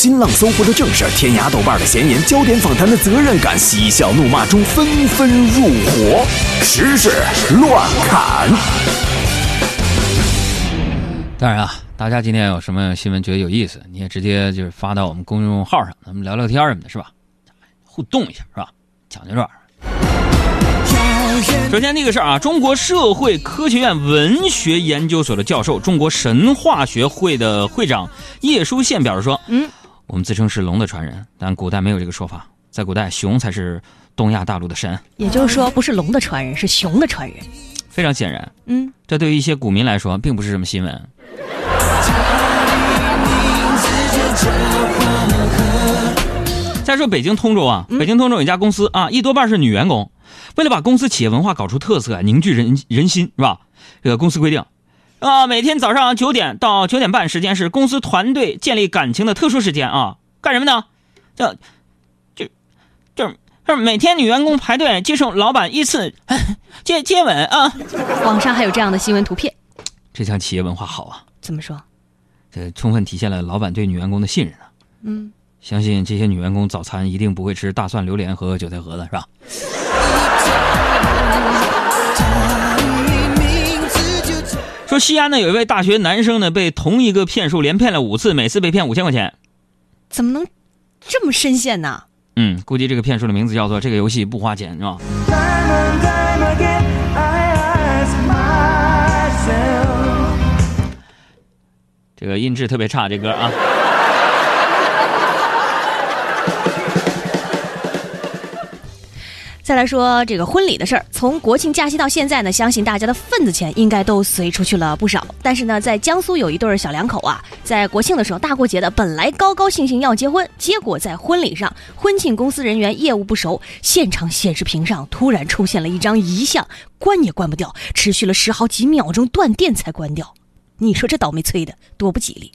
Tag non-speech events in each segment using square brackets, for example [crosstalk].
新浪、搜狐的正事，天涯、豆瓣的闲言，焦点访谈的责任感，嬉笑怒骂中纷纷入伙，时事乱侃。当然啊，大家今天有什么新闻觉得有意思，你也直接就是发到我们公众号上，咱们聊聊天什么的，是吧？互动一下，是吧？讲究这玩意儿。首先，第一个事儿啊，中国社会科学院文学研究所的教授、中国神话学会的会长叶舒宪表示说：“嗯，我们自称是龙的传人，但古代没有这个说法，在古代熊才是东亚大陆的神。也就是说，不是龙的传人，是熊的传人。非常显然，嗯，这对于一些股民来说，并不是什么新闻。”再说北京通州啊，北京通州有一家公司啊，一多半是女员工。为了把公司企业文化搞出特色，凝聚人人心，是吧？这个公司规定，啊，每天早上九点到九点半时间是公司团队建立感情的特殊时间啊。干什么呢？就就就就是每天女员工排队接受老板依次 [laughs] 接接吻啊。网上还有这样的新闻图片。这项企业文化好啊，怎么说？这充分体现了老板对女员工的信任啊。嗯，相信这些女员工早餐一定不会吃大蒜、榴莲和韭菜盒子，是吧？说西安呢，有一位大学男生呢，被同一个骗术连骗了五次，每次被骗五千块钱。怎么能这么深陷呢？嗯，估计这个骗术的名字叫做“这个游戏不花钱”，是吧？这个音质特别差，这歌啊。再来说这个婚礼的事儿，从国庆假期到现在呢，相信大家的份子钱应该都随出去了不少。但是呢，在江苏有一对小两口啊，在国庆的时候，大过节的，本来高高兴兴要结婚，结果在婚礼上，婚庆公司人员业务不熟，现场显示屏上突然出现了一张遗像，关也关不掉，持续了十好几秒钟，断电才关掉。你说这倒霉催的多不吉利。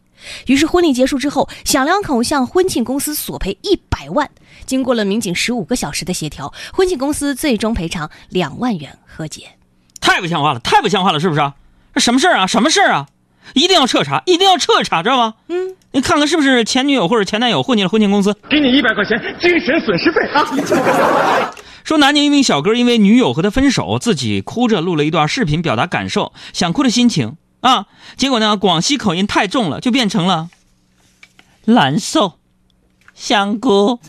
于是婚礼结束之后，小两口向婚庆公司索赔一百万。经过了民警十五个小时的协调，婚庆公司最终赔偿两万元和解。太不像话了，太不像话了，是不是？这什么事儿啊？什么事儿啊？一定要彻查，一定要彻查，知道吗？嗯，你看看是不是前女友或者前男友混进了婚庆公司？给你一百块钱精神损失费啊！[laughs] 说南宁一名小哥因为女友和他分手，自己哭着录了一段视频表达感受，想哭的心情。啊，结果呢？广西口音太重了，就变成了难受，香菇，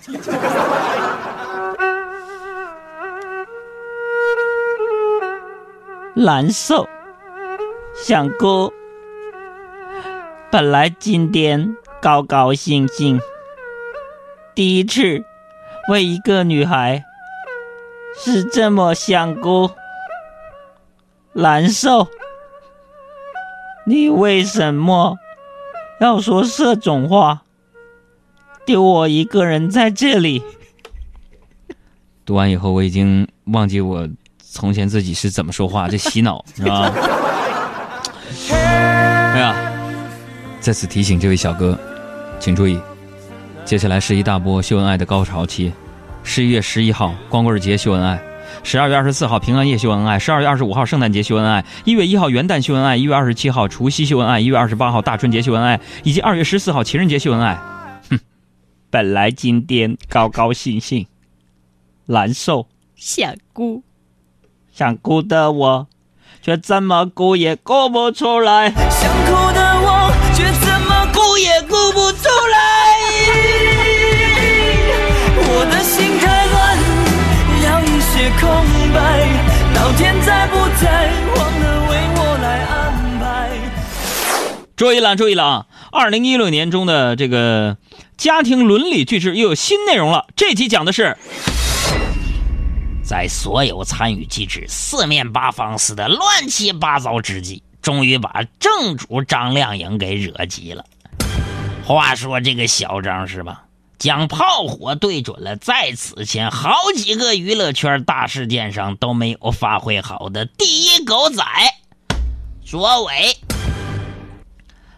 难受，香菇。本来今天高高兴兴，第一次为一个女孩是这么香菇，难受。你为什么要说这种话？丢我一个人在这里。读完以后，我已经忘记我从前自己是怎么说话，这洗脑 [laughs] 是吧？哎呀，在此提醒这位小哥，请注意，接下来是一大波秀恩爱的高潮期。十一月十一号，光棍节秀恩爱。十二月二十四号平安夜秀恩爱，十二月二十五号圣诞节秀恩爱，一月一号元旦秀恩爱，一月二十七号除夕秀恩爱，一月二十八号大春节秀恩爱，以及二月十四号情人节秀恩爱。哼，本来今天高高兴兴，难受，想哭，想哭的我，却怎么哭也哭不出来。想哭注意了，注意了啊！二零一六年中的这个家庭伦理剧制又有新内容了。这集讲的是，在所有参与机制四面八方死的乱七八糟之际，终于把正主张靓颖给惹急了。话说这个小张是吧？将炮火对准了在此前好几个娱乐圈大事件上都没有发挥好的第一狗仔卓伟，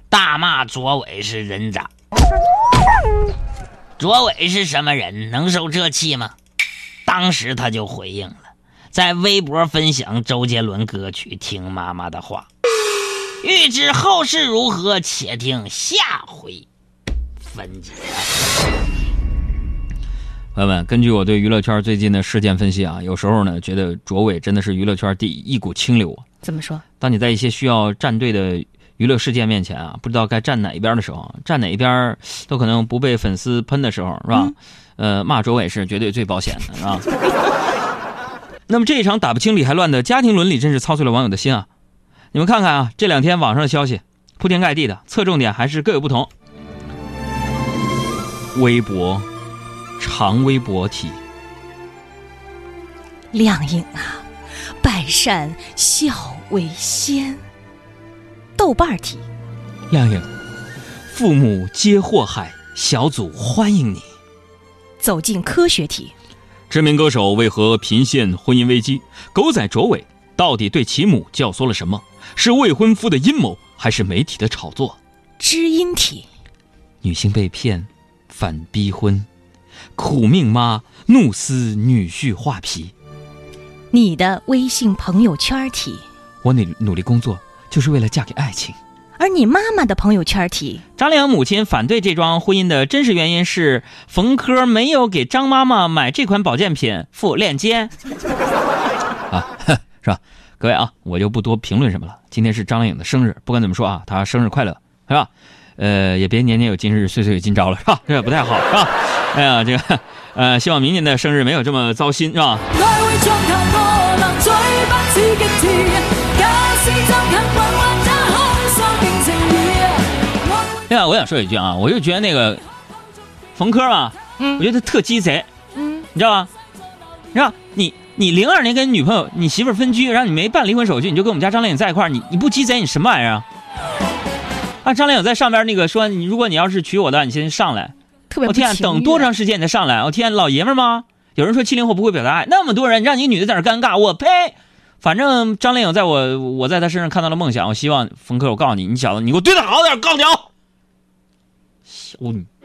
大骂卓伟是人渣。卓伟是什么人？能受这气吗？当时他就回应了，在微博分享周杰伦歌曲《听妈妈的话》。欲知后事如何，且听下回。分解。朋友们，根据我对娱乐圈最近的事件分析啊，有时候呢，觉得卓伟真的是娱乐圈第一股清流啊。怎么说？当你在一些需要站队的娱乐事件面前啊，不知道该站哪一边的时候，站哪一边都可能不被粉丝喷的时候，是吧？呃，骂卓伟是绝对最保险的，是吧？[laughs] 那么这一场打不清理还乱的家庭伦理，真是操碎了网友的心啊！你们看看啊，这两天网上的消息铺天盖地的，侧重点还是各有不同。微博，长微博体，亮颖啊，百善孝为先。豆瓣儿体，亮颖，父母皆祸害，小组欢迎你。走进科学体，知名歌手为何频现婚姻危机？狗仔卓伟到底对其母教唆了什么？是未婚夫的阴谋，还是媒体的炒作？知音体，女性被骗，反逼婚，苦命妈怒撕女婿画皮。你的微信朋友圈体，我努努力工作，就是为了嫁给爱情。而你妈妈的朋友圈体，张靓颖母亲反对这桩婚姻的真实原因是冯轲没有给张妈妈买这款保健品，附链接。[laughs] 啊，[laughs] 是吧？各位啊，我就不多评论什么了。今天是张靓颖的生日，不管怎么说啊，她生日快乐，是吧？呃，也别年年有今日，岁岁有今朝了，是吧？[laughs] 这不太好，是吧？哎呀，这个，呃，希望明年的生日没有这么糟心，是吧？愛我想说一句啊，我就觉得那个冯轲吧，嗯我觉得他特鸡贼，嗯，你知道吧？你知道你你零二年跟女朋友你媳妇分居，然后你没办离婚手续，你就跟我们家张靓颖在一块儿，你你不鸡贼，你什么玩意儿啊？啊，张靓颖在上边那个说，你如果你要是娶我的，你先上来。特别我天啊，等多长时间你才上来？我天，老爷们吗？有人说七零后不会表达爱，那么多人让你女的在那尴尬，我呸！反正张靓颖在我我在她身上看到了梦想，我希望冯轲，我告诉你，你小子，你给我对她好点儿，告 [laughs]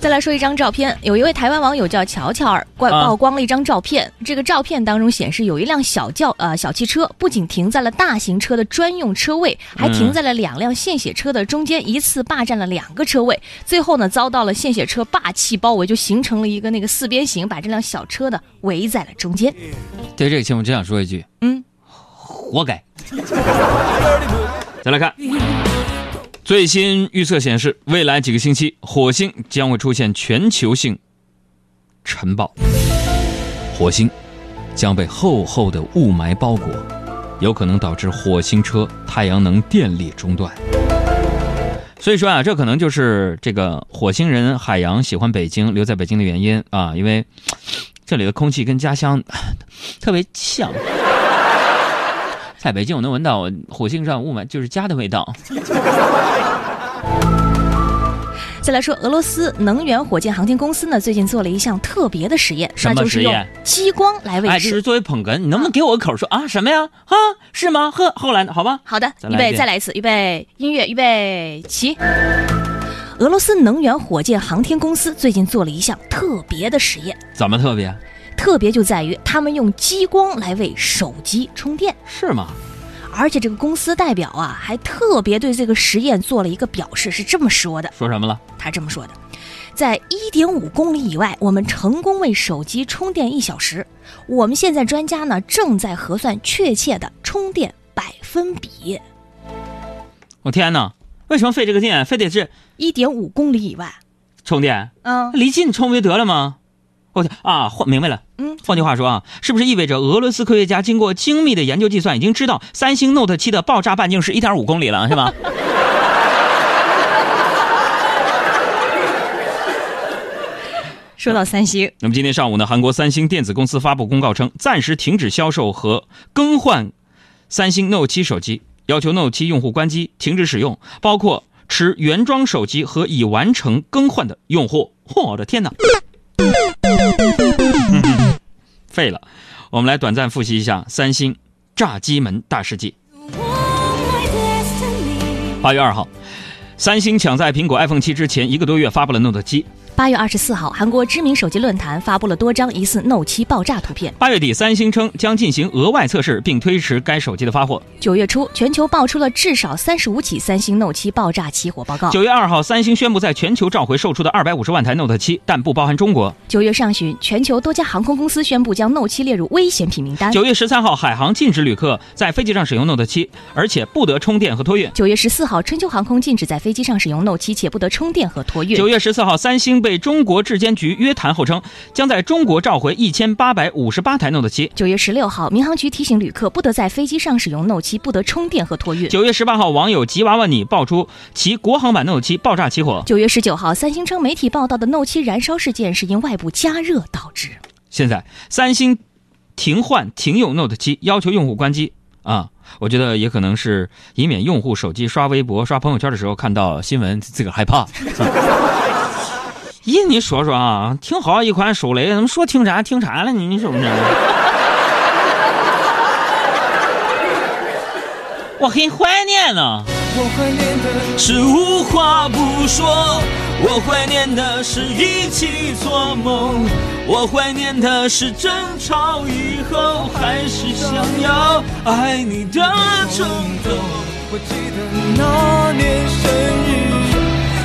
再来说一张照片，有一位台湾网友叫乔乔儿，曝啊曝光了一张照片。这个照片当中显示，有一辆小轿呃小汽车，不仅停在了大型车的专用车位，还停在了两辆献血车的中间，一次霸占了两个车位。最后呢，遭到了献血车霸气包围，就形成了一个那个四边形，把这辆小车的围在了中间。对这个新闻，只想说一句，嗯，活该。再来看，最新预测显示，未来几个星期，火星将会出现全球性尘暴，火星将被厚厚的雾霾包裹，有可能导致火星车太阳能电力中断。所以说啊，这可能就是这个火星人海洋喜欢北京，留在北京的原因啊，因为这里的空气跟家乡特别像。在北京，我能闻到火星上雾霾就是家的味道。[laughs] 再来说，俄罗斯能源火箭航天公司呢，最近做了一项特别的实验，什么那就是用实验激光来喂哎，食。这是作为捧哏，你能不能给我个口说啊？什么呀？啊，是吗？呵，后来呢？好吧。好的，预备，再来一遍再来一次，预备，音乐，预备，起。俄罗斯能源火箭航天公司最近做了一项特别的实验，怎么特别？特别就在于他们用激光来为手机充电，是吗？而且这个公司代表啊，还特别对这个实验做了一个表示，是这么说的，说什么了？他这么说的。在一点五公里以外，我们成功为手机充电一小时。我们现在专家呢正在核算确切的充电百分比。我天哪，为什么费这个劲？非得是一点五公里以外，充电？嗯离近充不就得了吗？我天啊，换明白了。嗯，换句话说啊，是不是意味着俄罗斯科学家经过精密的研究计算，已经知道三星 Note 7的爆炸半径是一点五公里了，是吧？[laughs] 说到三星，那么今天上午呢，韩国三星电子公司发布公告称，暂时停止销售和更换三星 Note 7手机，要求 Note 7用户关机、停止使用，包括持原装手机和已完成更换的用户。我的天哪！[laughs] 废了。我们来短暂复习一下三星炸机门大事记。八月二号，三星抢在苹果 iPhone 七之前一个多月发布了 Note 七。八月二十四号，韩国知名手机论坛发布了多张疑似 Note 7爆炸图片。八月底，三星称将进行额外测试，并推迟该手机的发货。九月初，全球爆出了至少三十五起三星 Note 7爆炸起火报告。九月二号，三星宣布在全球召回售出的二百五十万台 Note 7，但不包含中国。九月上旬，全球多家航空公司宣布将 Note 7列入危险品名单。九月十三号，海航禁止旅客在飞机上使用 Note 7，而且不得充电和托运。九月十四号，春秋航空禁止在飞机上使用 Note 7，且不得充电和托运。九月十四号，三星被中国质监局约谈后称，将在中国召回一千八百五十八台 Note 七。九月十六号，民航局提醒旅客不得在飞机上使用 Note 七不得充电和托运。九月十八号，网友吉娃娃你爆出其国行版 Note 七爆炸起火。九月十九号，三星称媒体报道的 Note 7燃烧事件是因外部加热导致。现在，三星停换停用 Note 七要求用户关机啊。我觉得也可能是以免用户手机刷微博、刷朋友圈的时候看到新闻，自个儿害怕。[laughs] 咦，你说说啊，挺好一款手雷，怎么说停产停产了呢？你是不是？我很怀念呢。我怀念的是无话不说，我怀念的是一起做梦，我怀念的是争吵以后还是想要爱你的冲动。我记得那年生日，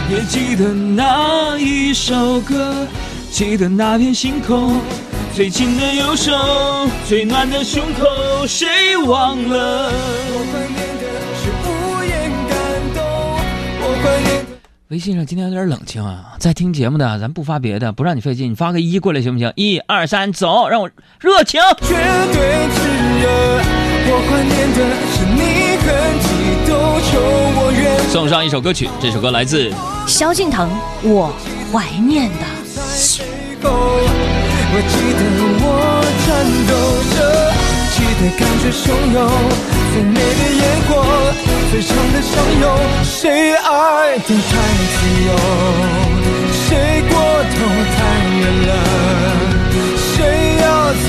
也记得那一首歌，记得那片星空，最紧的右手，最暖的胸口，谁忘了？我怀念的是无言感动，我怀念。微信上今天有点冷清啊，在听节目的咱不发别的，不让你费劲，你发个一过来行不行？一二三，走，让我热情。绝对炽热。我怀念的是你很激动，求送上一首歌曲，这首歌来自萧敬腾，我怀念的。我记得我颤抖着，记得感觉汹涌，最美的烟火，最长的相拥，谁爱得太自由，谁过头太远了，谁要走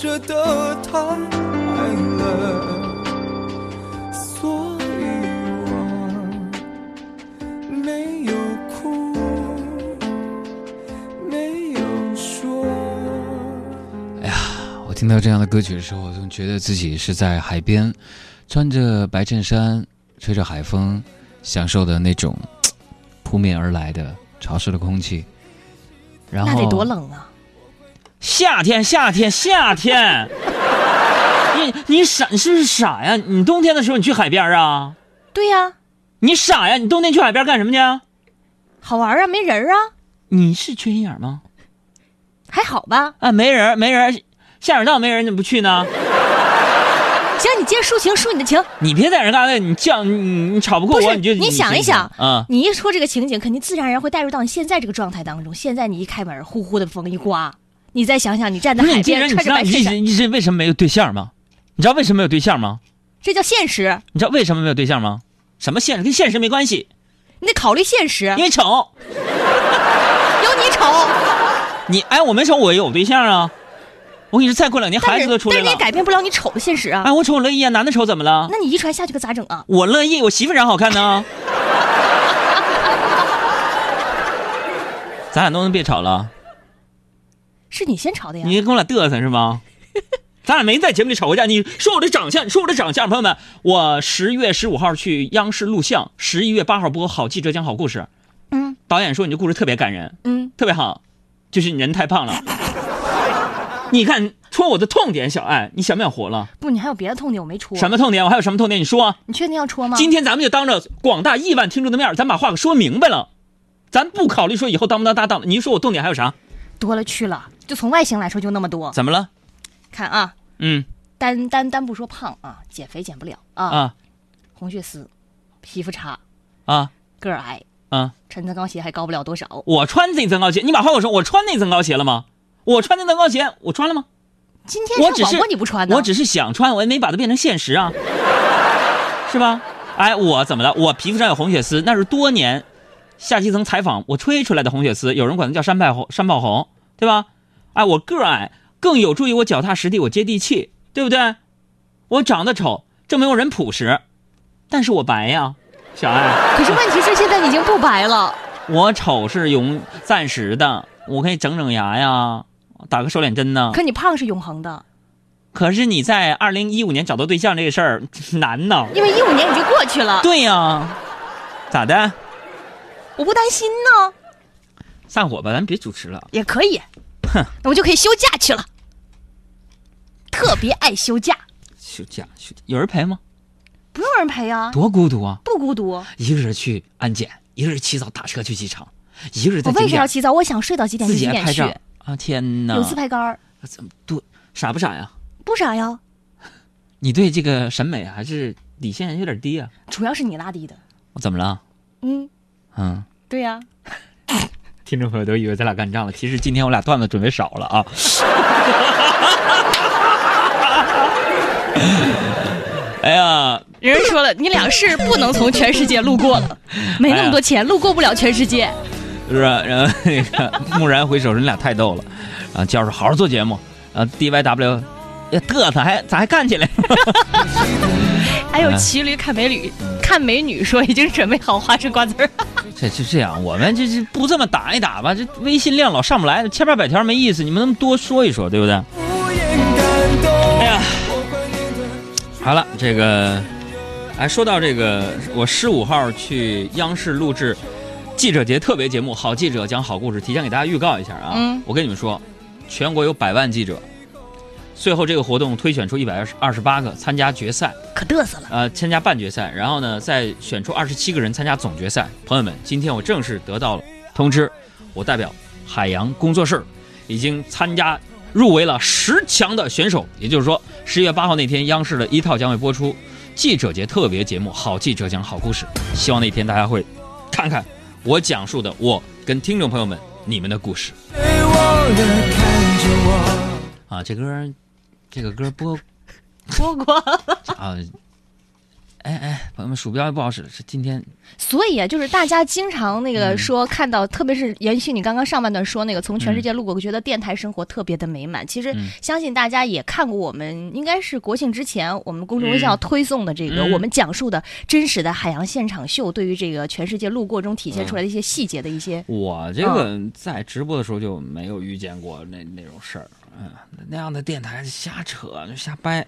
舍得太爱了，所以我没有哭，没有说。哎呀我听到这样的歌曲的时候，我总觉得自己是在海边，穿着白衬衫，吹着海风，享受的那种扑面而来的潮湿的空气。然后那得多冷啊！夏天，夏天，夏天！[laughs] 你你傻，你是不是傻呀？你冬天的时候你去海边啊？对呀、你傻呀？你冬天去海边干什么去？好玩啊，没人啊，你是缺心眼吗？还好吧？啊，没人，没人，下水道没人，你怎么不去呢？行，你接着抒情，抒你的情。你别在这嘎达，你犟，你你吵不过我，你就你想一想啊，你一说这个情景，肯定自然而然会带入到你现在这个状态当中。现在你一开门，呼呼的风一刮，你再想想，你站在海边，穿着白衬衫，你这为什么没有对象吗？你知道为什么没有对象吗？这叫现实。你知道为什么没有对象吗？什么现实跟现实没关系，你得考虑现实，因为丑。有你丑，你哎，我没丑，我也有对象啊。我跟你说，再过两年孩子都出来了但是你也。改变不了你丑的现实啊。哎，我丑我乐意啊，男的丑怎么了？那你遗传下去可咋整啊？我乐意，我媳妇长好看呢。[laughs] 咱俩能不能别吵了？是你先吵的呀。你跟我俩嘚瑟是吗？[laughs] 咱俩没在节目里吵过架。你说我的长相，你说我的长相，朋友们，我十月十五号去央视录像，十一月八号播《好记者讲好故事》，嗯导演说你这故事特别感人，嗯，特别好，就是你人太胖了。你看戳我的痛点，小爱，你想不想活了？不，你还有别的痛点我没戳。什么痛点？我还有什么痛点？你说。你确定要戳吗？今天咱们就当着广大亿万听众的面，咱把话给说明白了。咱不考虑说以后当不当搭档了，你说我痛点还有啥？多了去了，就从外形来说就那么多。怎么了？看啊，嗯单单单不说胖啊，减肥减不了啊，啊红血丝，皮肤差，啊个儿矮，啊！穿增高鞋还高不了多少。我穿那增高鞋，你把话给我说，我穿那增高鞋了吗？我穿那增高鞋，我穿了吗？今天我只是你不穿呢？我只是想穿，我也没把它变成现实啊，[laughs] 是吧？哎，我怎么了？我皮肤上有红血丝，那是多年下基层采访我吹出来的红血丝，有人管它叫山炮红、山炮红，对吧？哎，我个儿矮，更有助于我脚踏实地，我接地气，对不对？我长得丑，证明我人朴实，但是我白呀，小爱，可是问题是现在已经不白了。我丑是永暂时的，我可以整整牙呀，打个瘦脸针呢。可你胖是永恒的，可是你在二零一五年找到对象这个事儿难呢。因为一五年已经过去了。对呀，咋的？我不担心呢，散伙吧，咱别主持了。也可以。哼，那我就可以休假去了。特别爱休假，休假，休假，有人陪吗？不用人陪啊，多孤独啊！不孤独。一个人去安检，一个人起早打车去机场，一个人在我为景点啥要起早？我想睡到几点就几点去还拍照。啊！天哪，有自拍杆儿，怎么多傻不傻呀？不傻呀，[laughs] 你对这个审美还是底线有点低啊？主要是你拉低的。我怎么了？嗯，嗯，对呀、听众朋友都以为咱俩干仗了，其实今天我俩段子准备少了啊。[laughs] 哎呀，人家说了，你俩是不能从全世界路过了，没那么多钱，路过不了全世界。是不是？然后那个蓦然回首，人俩太逗了。啊，教授好好做节目。啊，DYW，呀嘚瑟还咋还干起来？[laughs] 还有骑驴看美女，看美女说已经准备好花生瓜子儿。[laughs] 这就这样，我们这这不这么打一打吧？这微信量老上不来，千八百条没意思，你们能多说一说，对不对？哎呀，好了，这个，哎，说到这个，我十五号去央视录制记者节特别节目《好记者讲好故事》，提前给大家预告一下啊。嗯我跟你们说，全国有百万记者，最后这个活动推选出一百二十二十八个参加决赛，可嘚瑟了，呃，参加半决赛，然后呢，再选出二十七个人参加总决赛。朋友们，今天我正式得到了通知，我代表海洋工作室已经参加入围了十强的选手。也就是说，十月八号那天，央视的一套将会播出记者节特别节目《好记者讲好故事》，希望那天大家会看看我讲述的我跟听众朋友们你们的故事？啊。这歌，这个歌播 [laughs] 播过。[laughs] 啊。哎哎，朋友们，鼠标也不好使，是今天所以啊，就是大家经常那个说看到，特别是延续你刚刚上半段说那个从全世界路过，觉得电台生活特别的美满。其实嗯相信大家也看过我们应该是国庆之前我们公众微信要推送的这个嗯我们讲述的真实的海洋现场秀，对于这个全世界路过中体现出来的一些细节的一些。我这个在直播的时候就没有遇见过那那种事儿，嗯，那样的电台瞎扯就瞎掰，